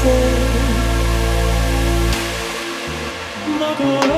say, Mother.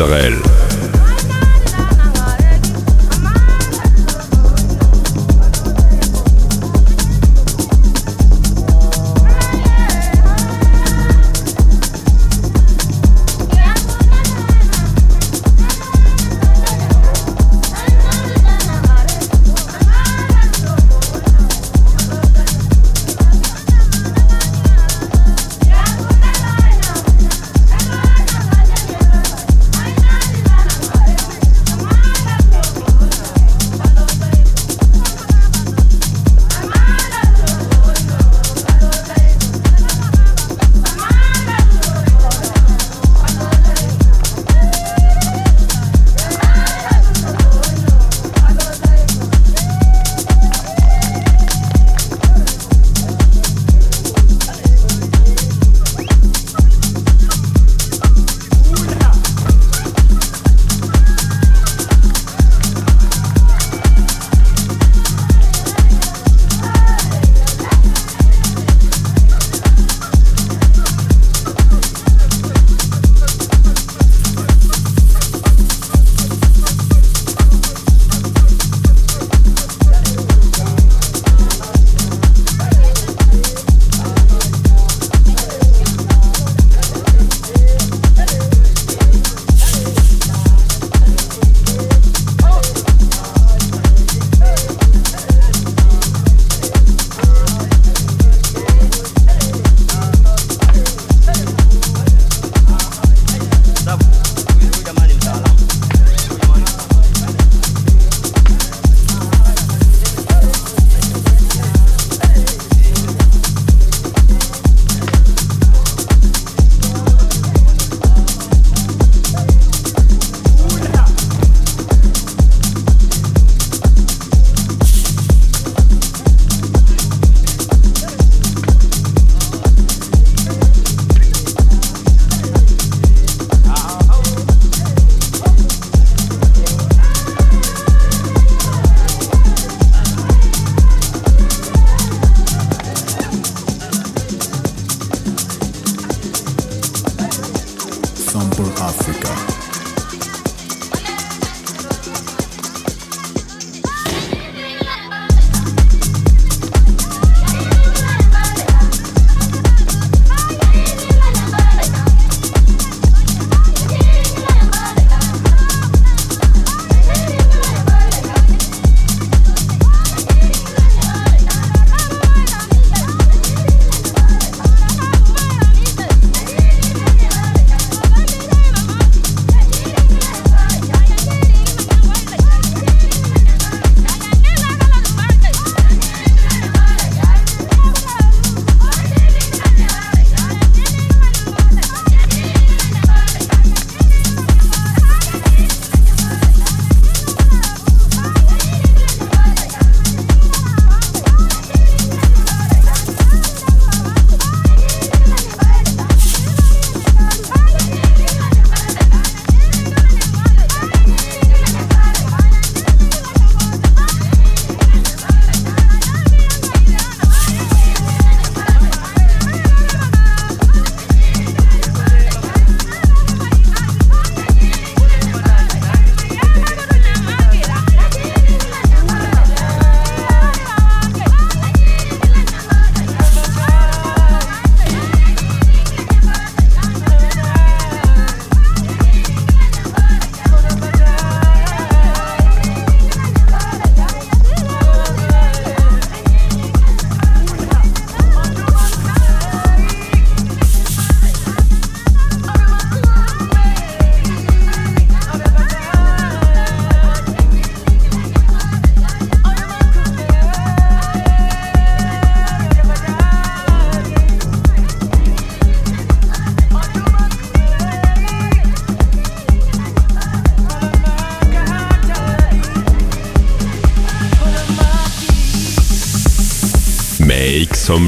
Israel.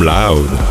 Loud.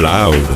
Make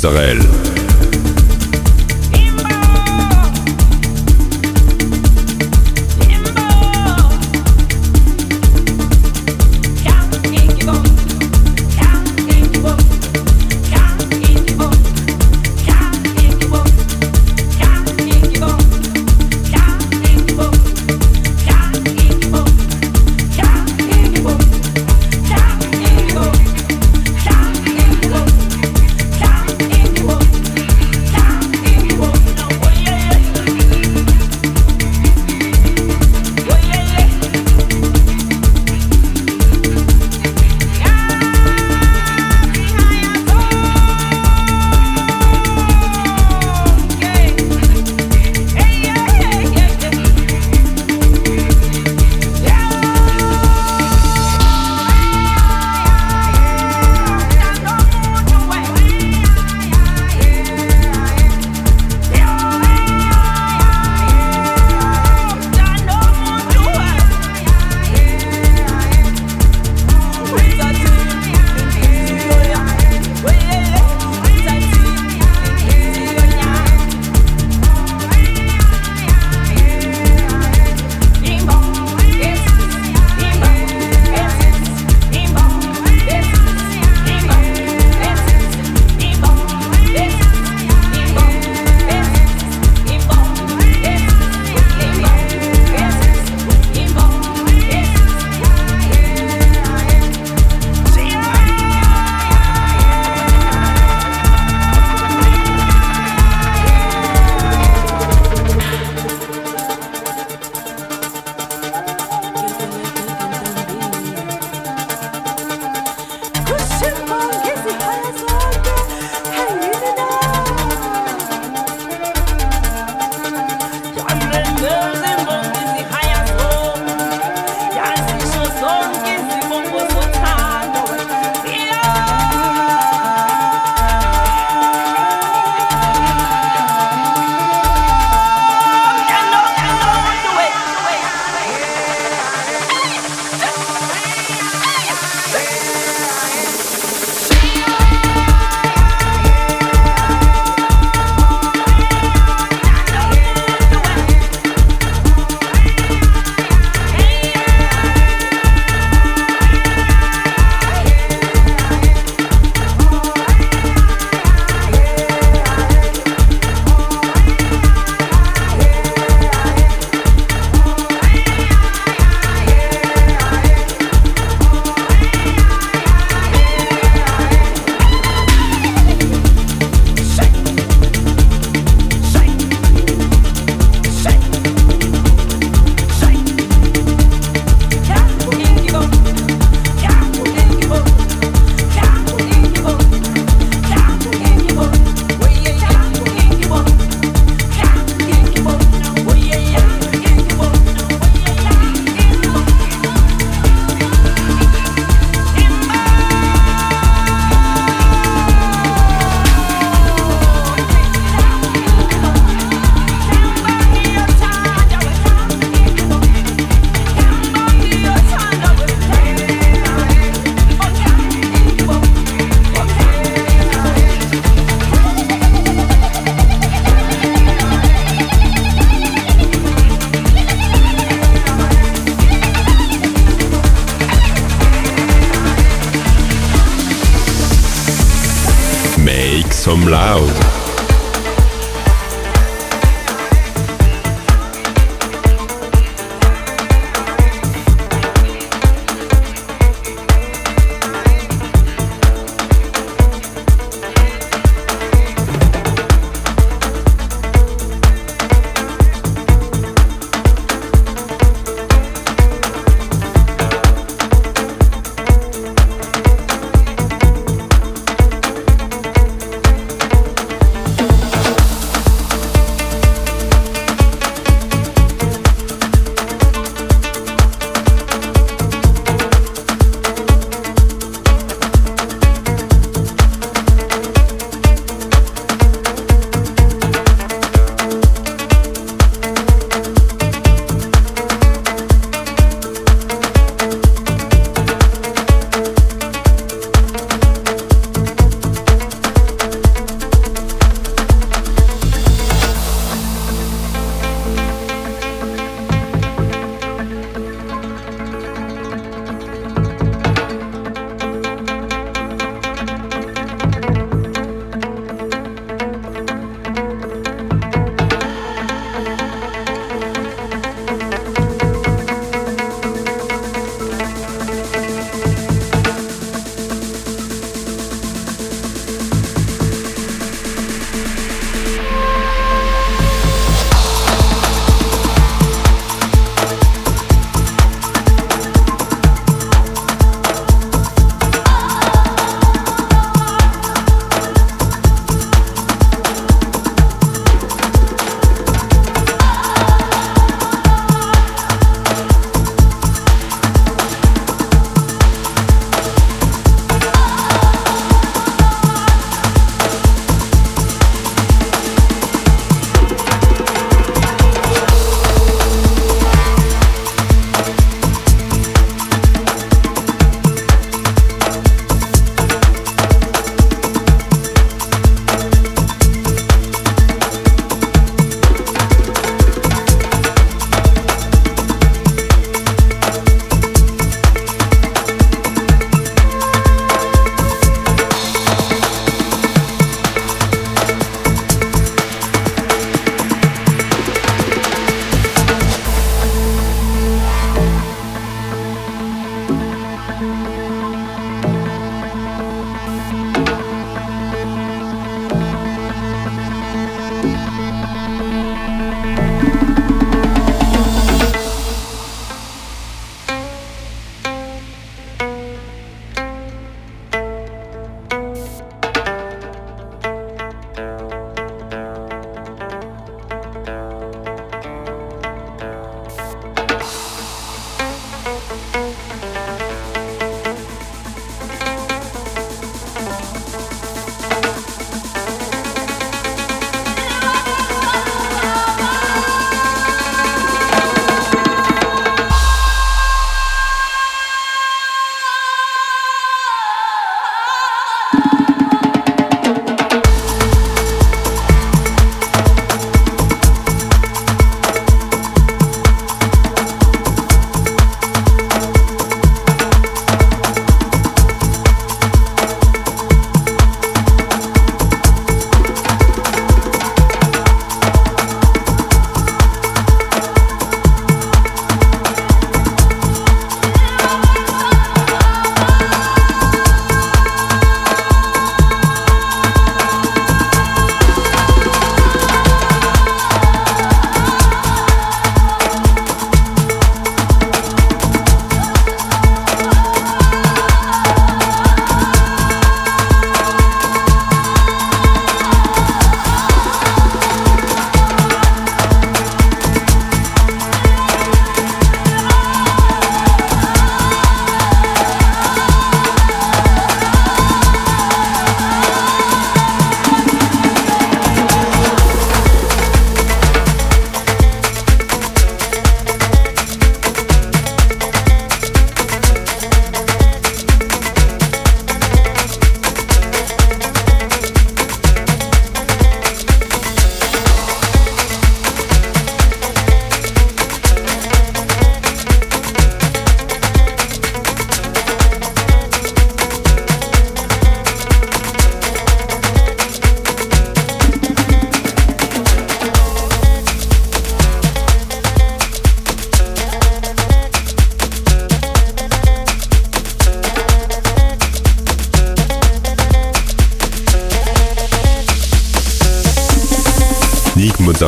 some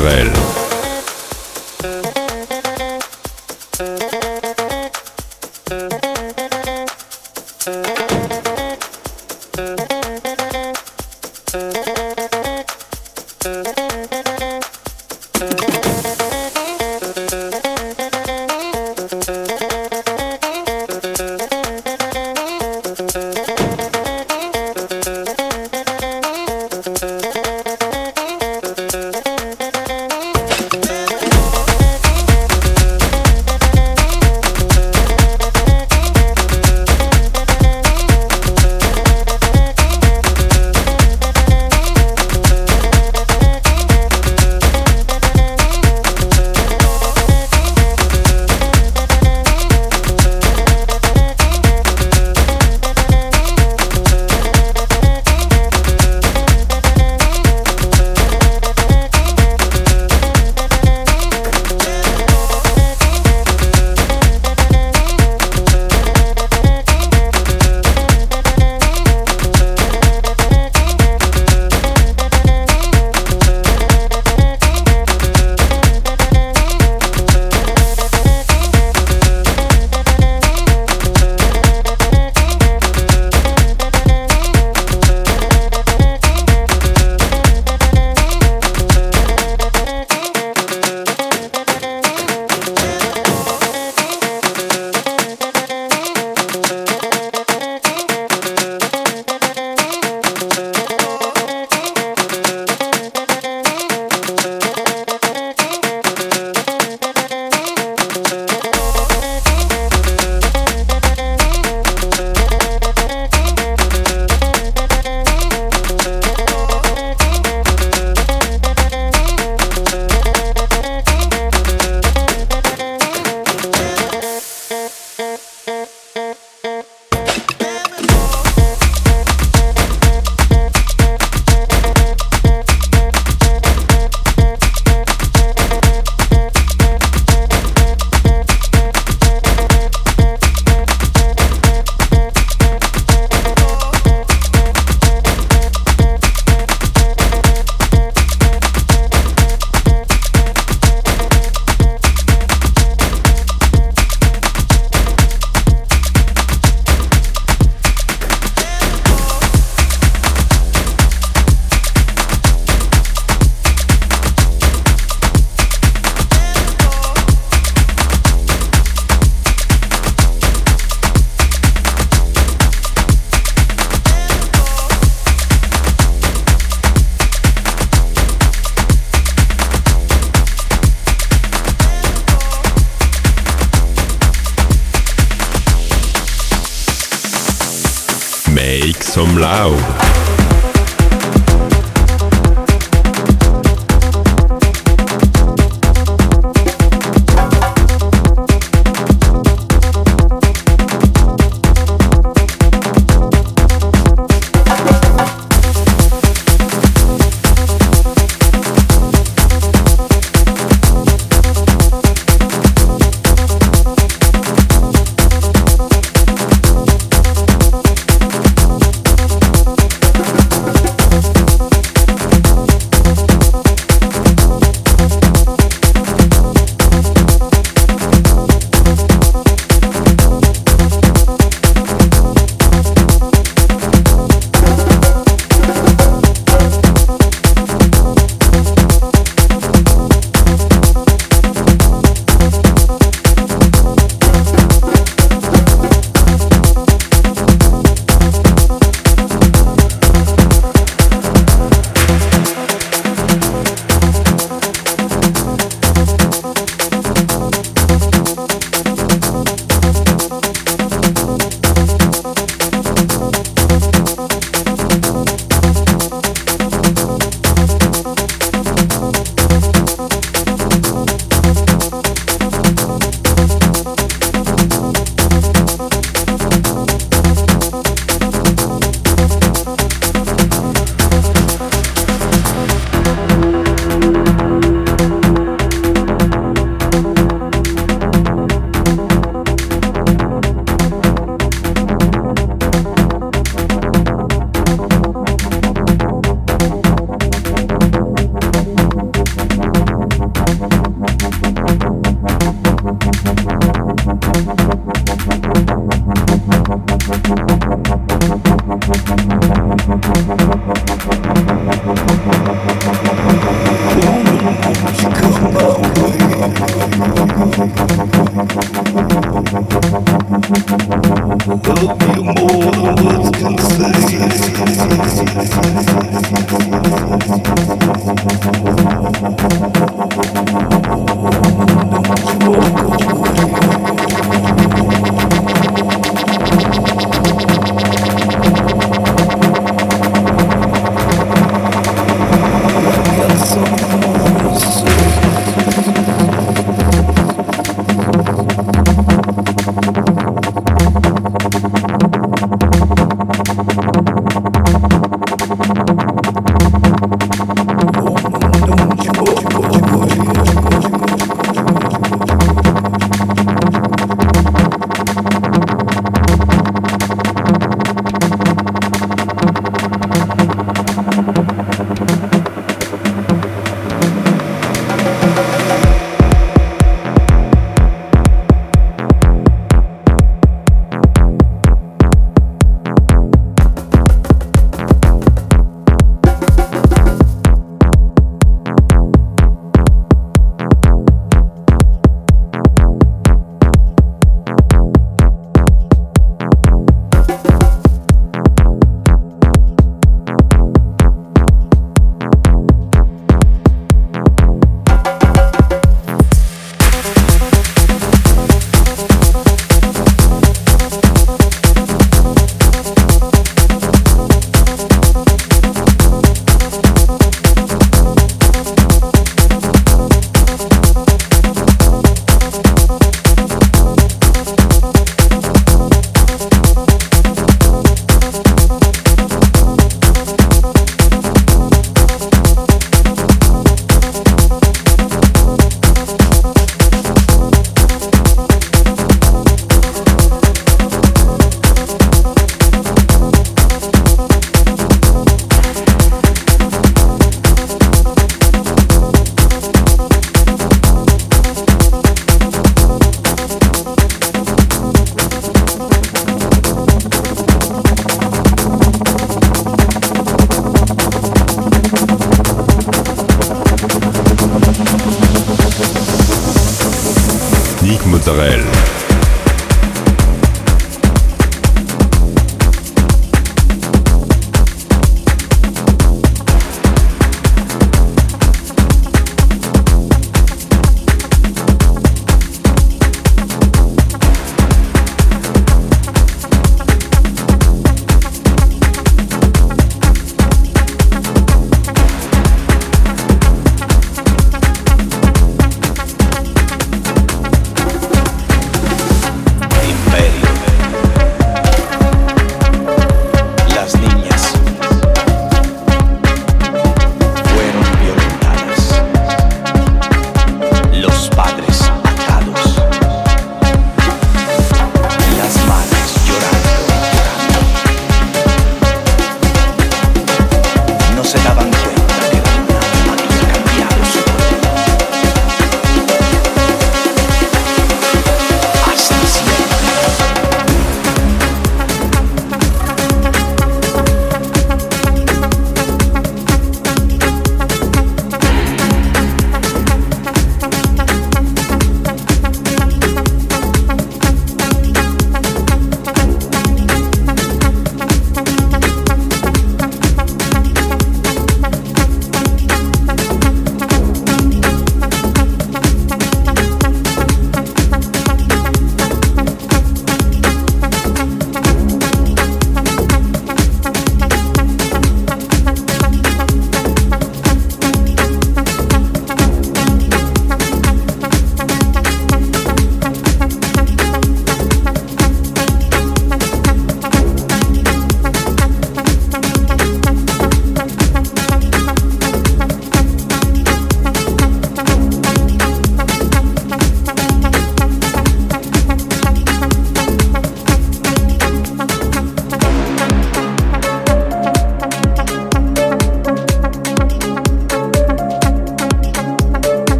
loud.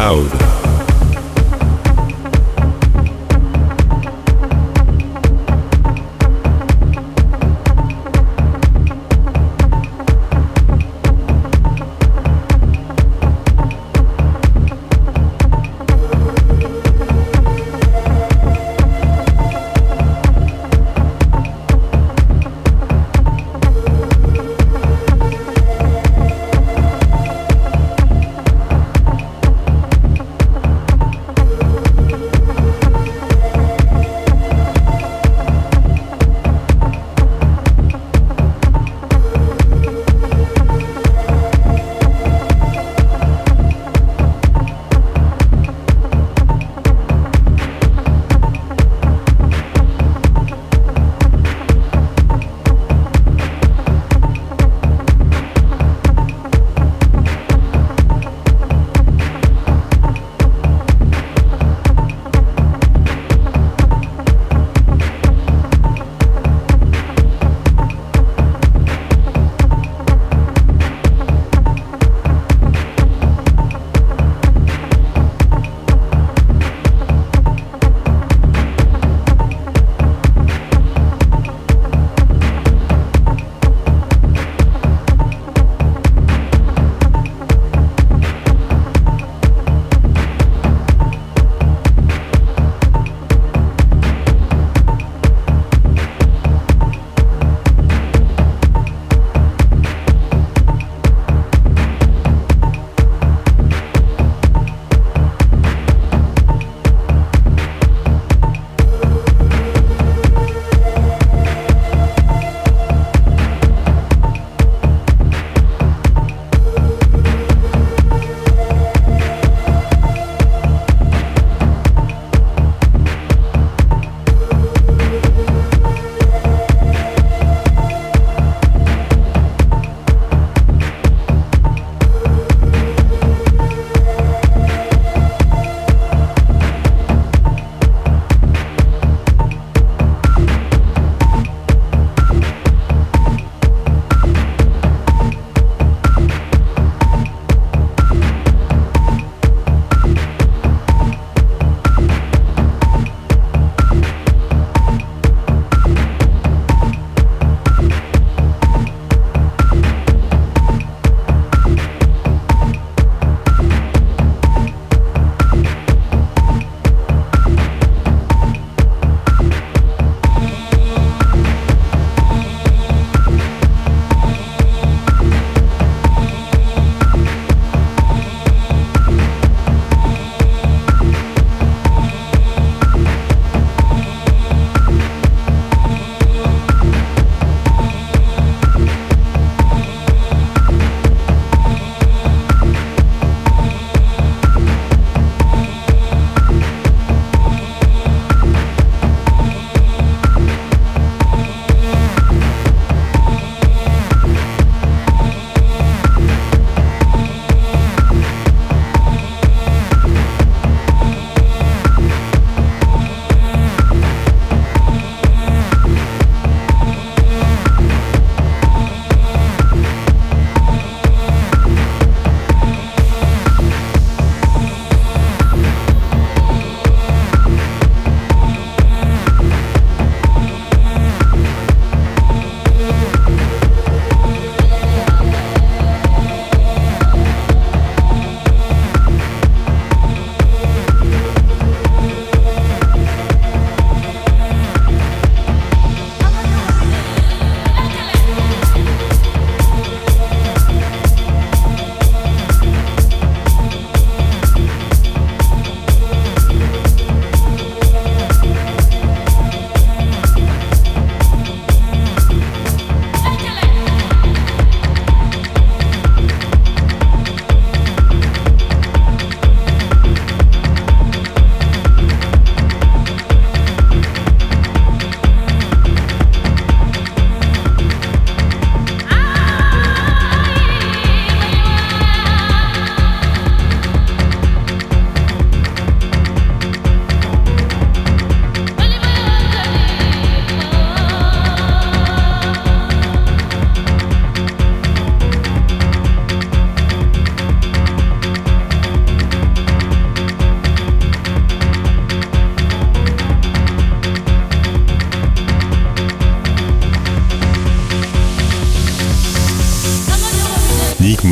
Some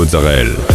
Mozzarella.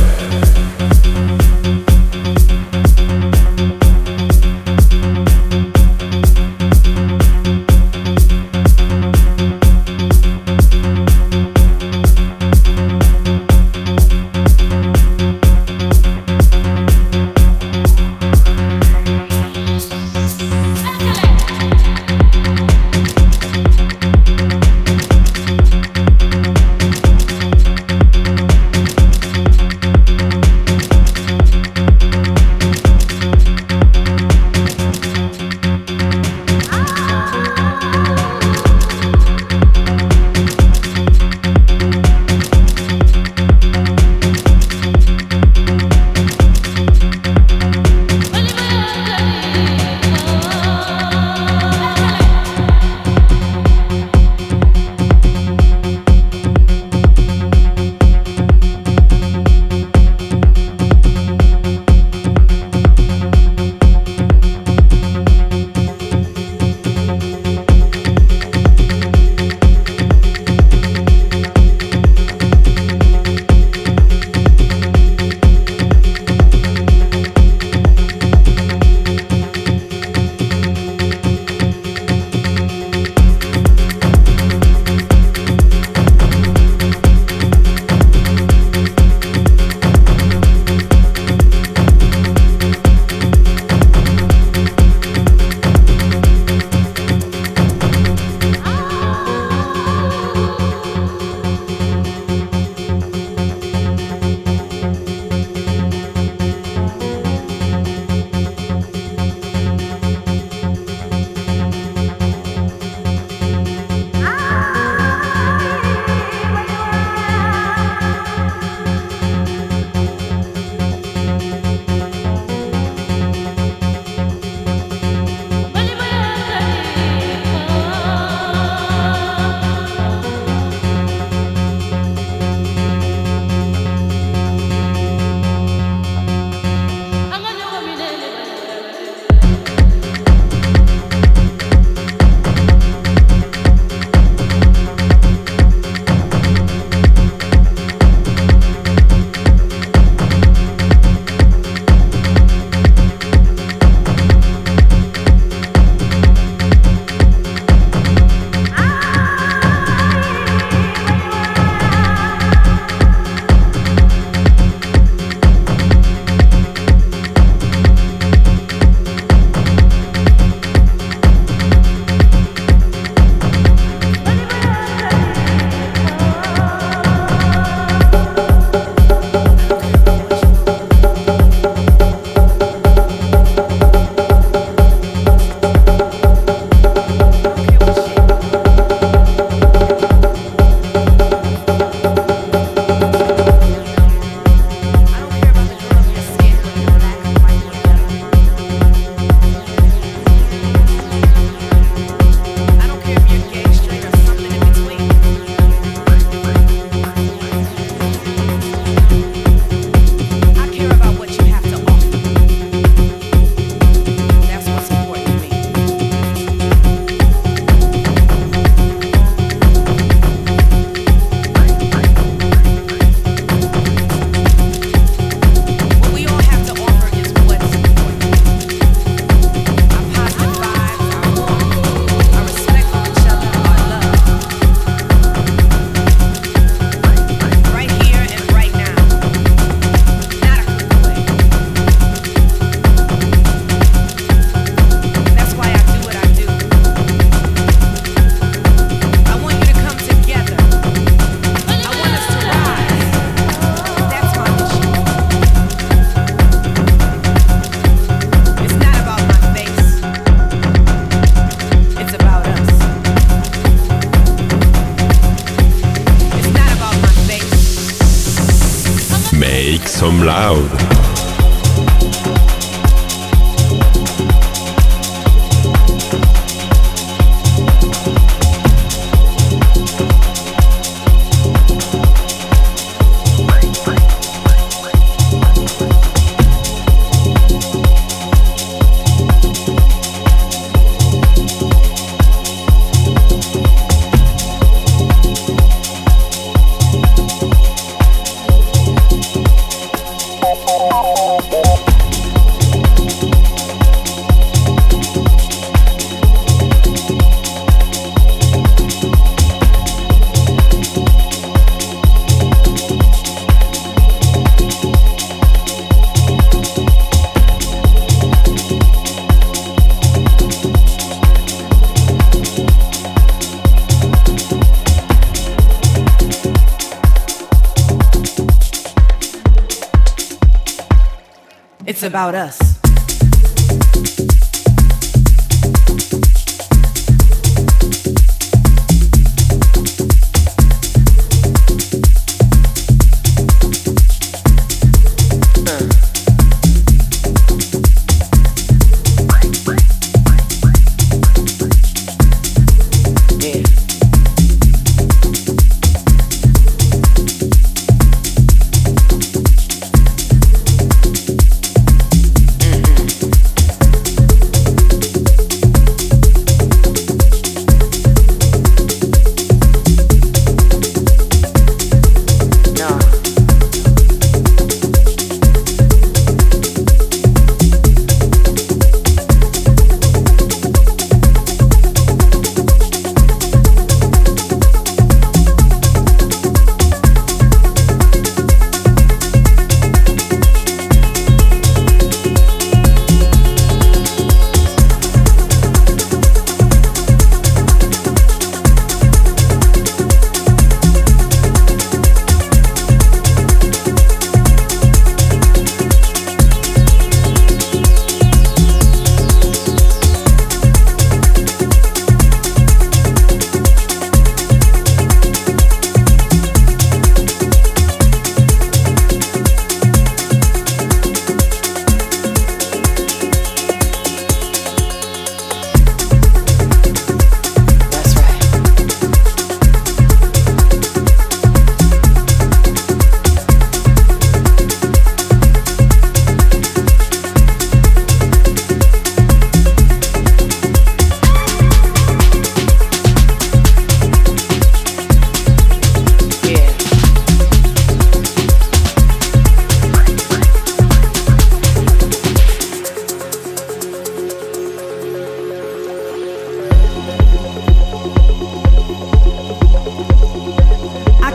about us.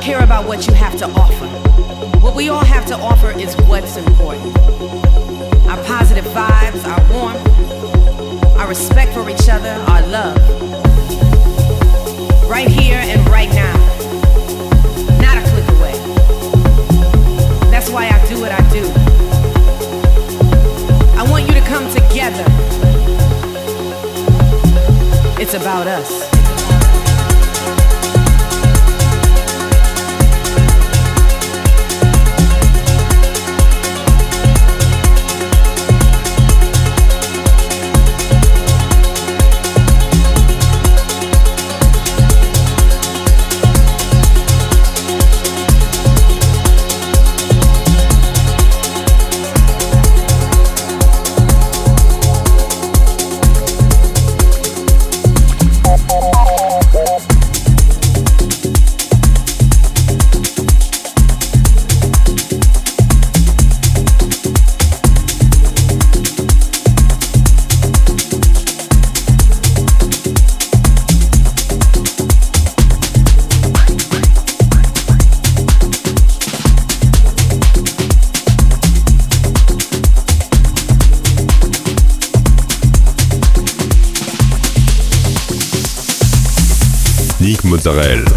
care about what you have to offer. What we all have to offer is what's important our positive vibes, our warmth, our respect for each other, our love. Right here and right now. Not a click away. That's why I do what I do. I want you to come together. It's about us. Israel.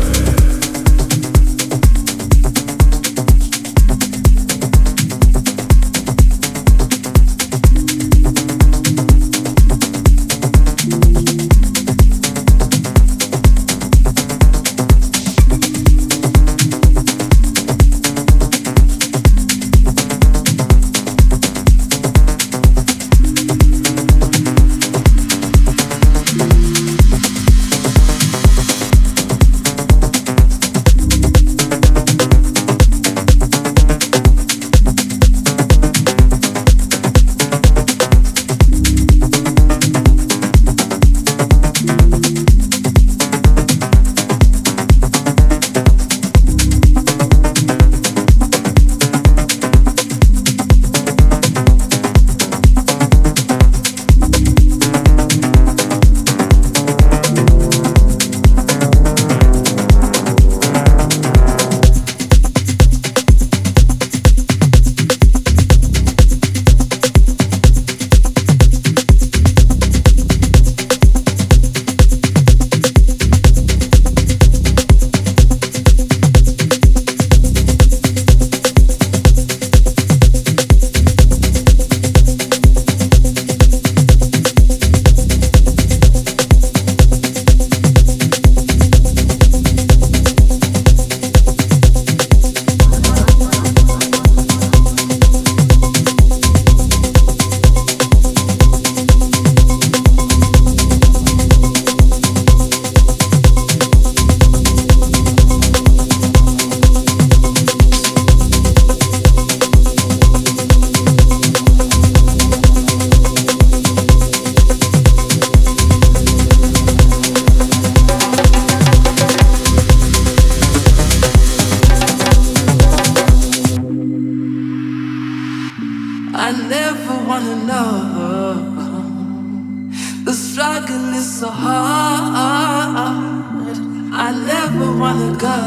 I never wanna go,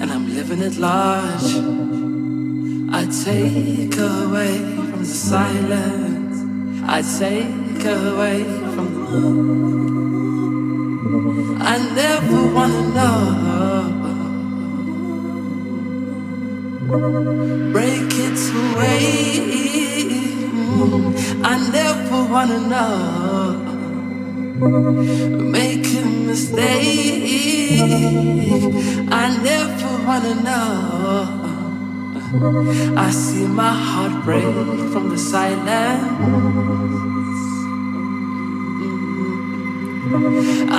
and I'm living at large. I take away from the silence. I take away from the moon. I never wanna know. Break it away. I never wanna know. Make mistake. I never wanna know. I see my heart break from the silence.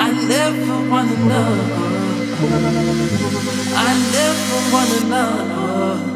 I never wanna know. I never wanna know.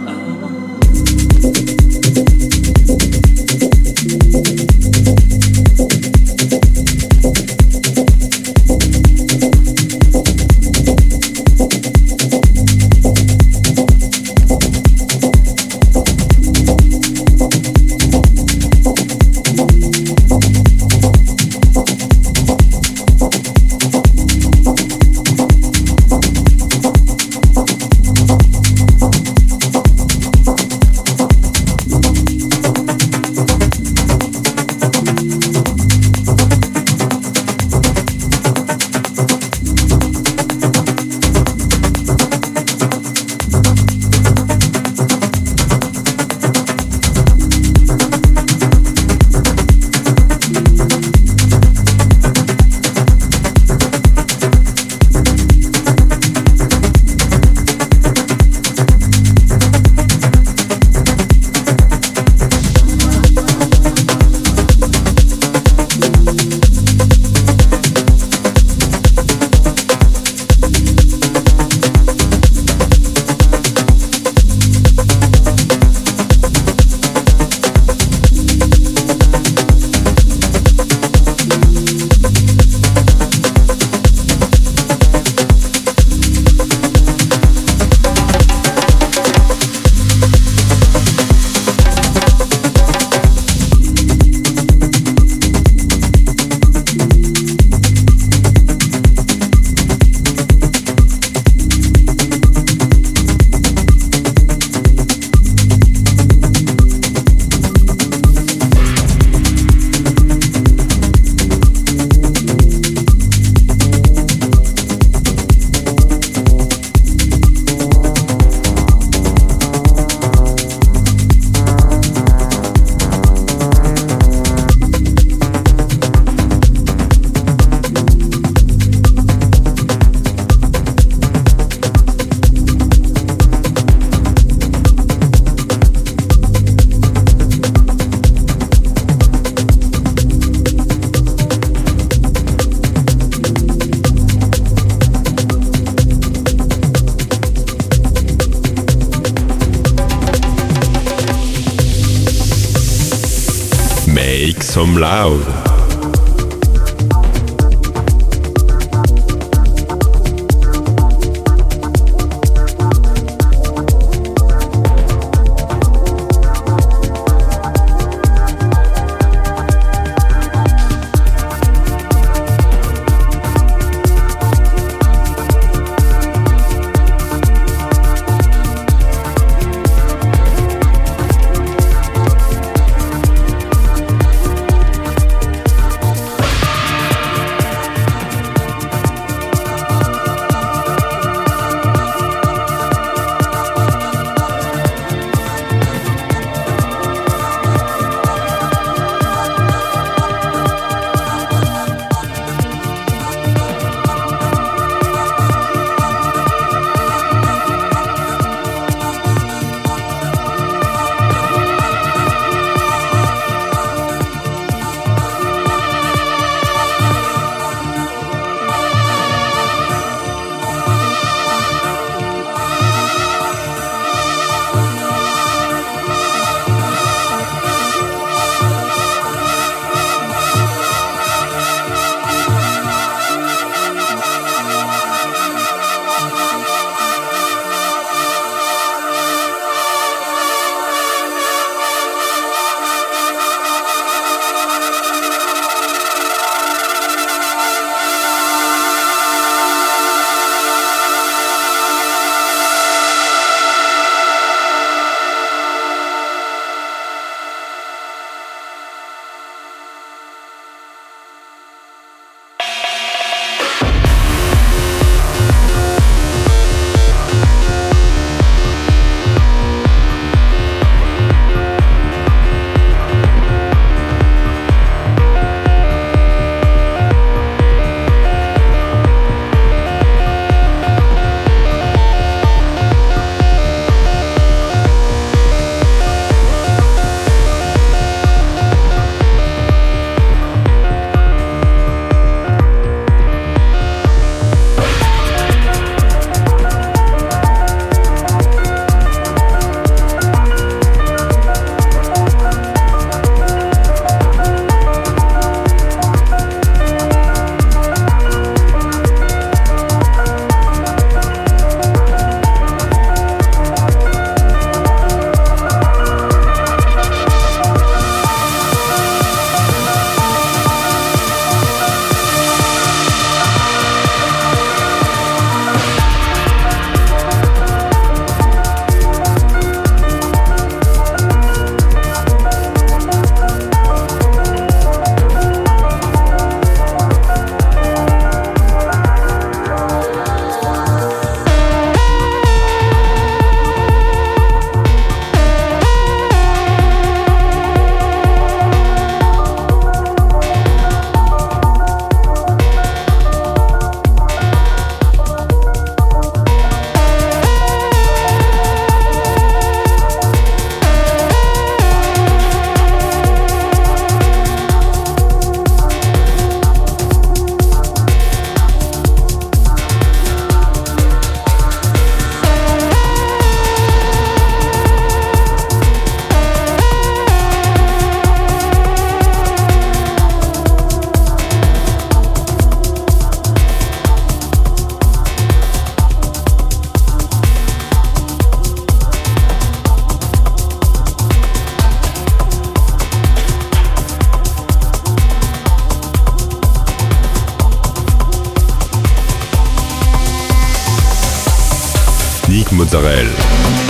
Mozzarella.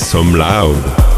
Make some loud.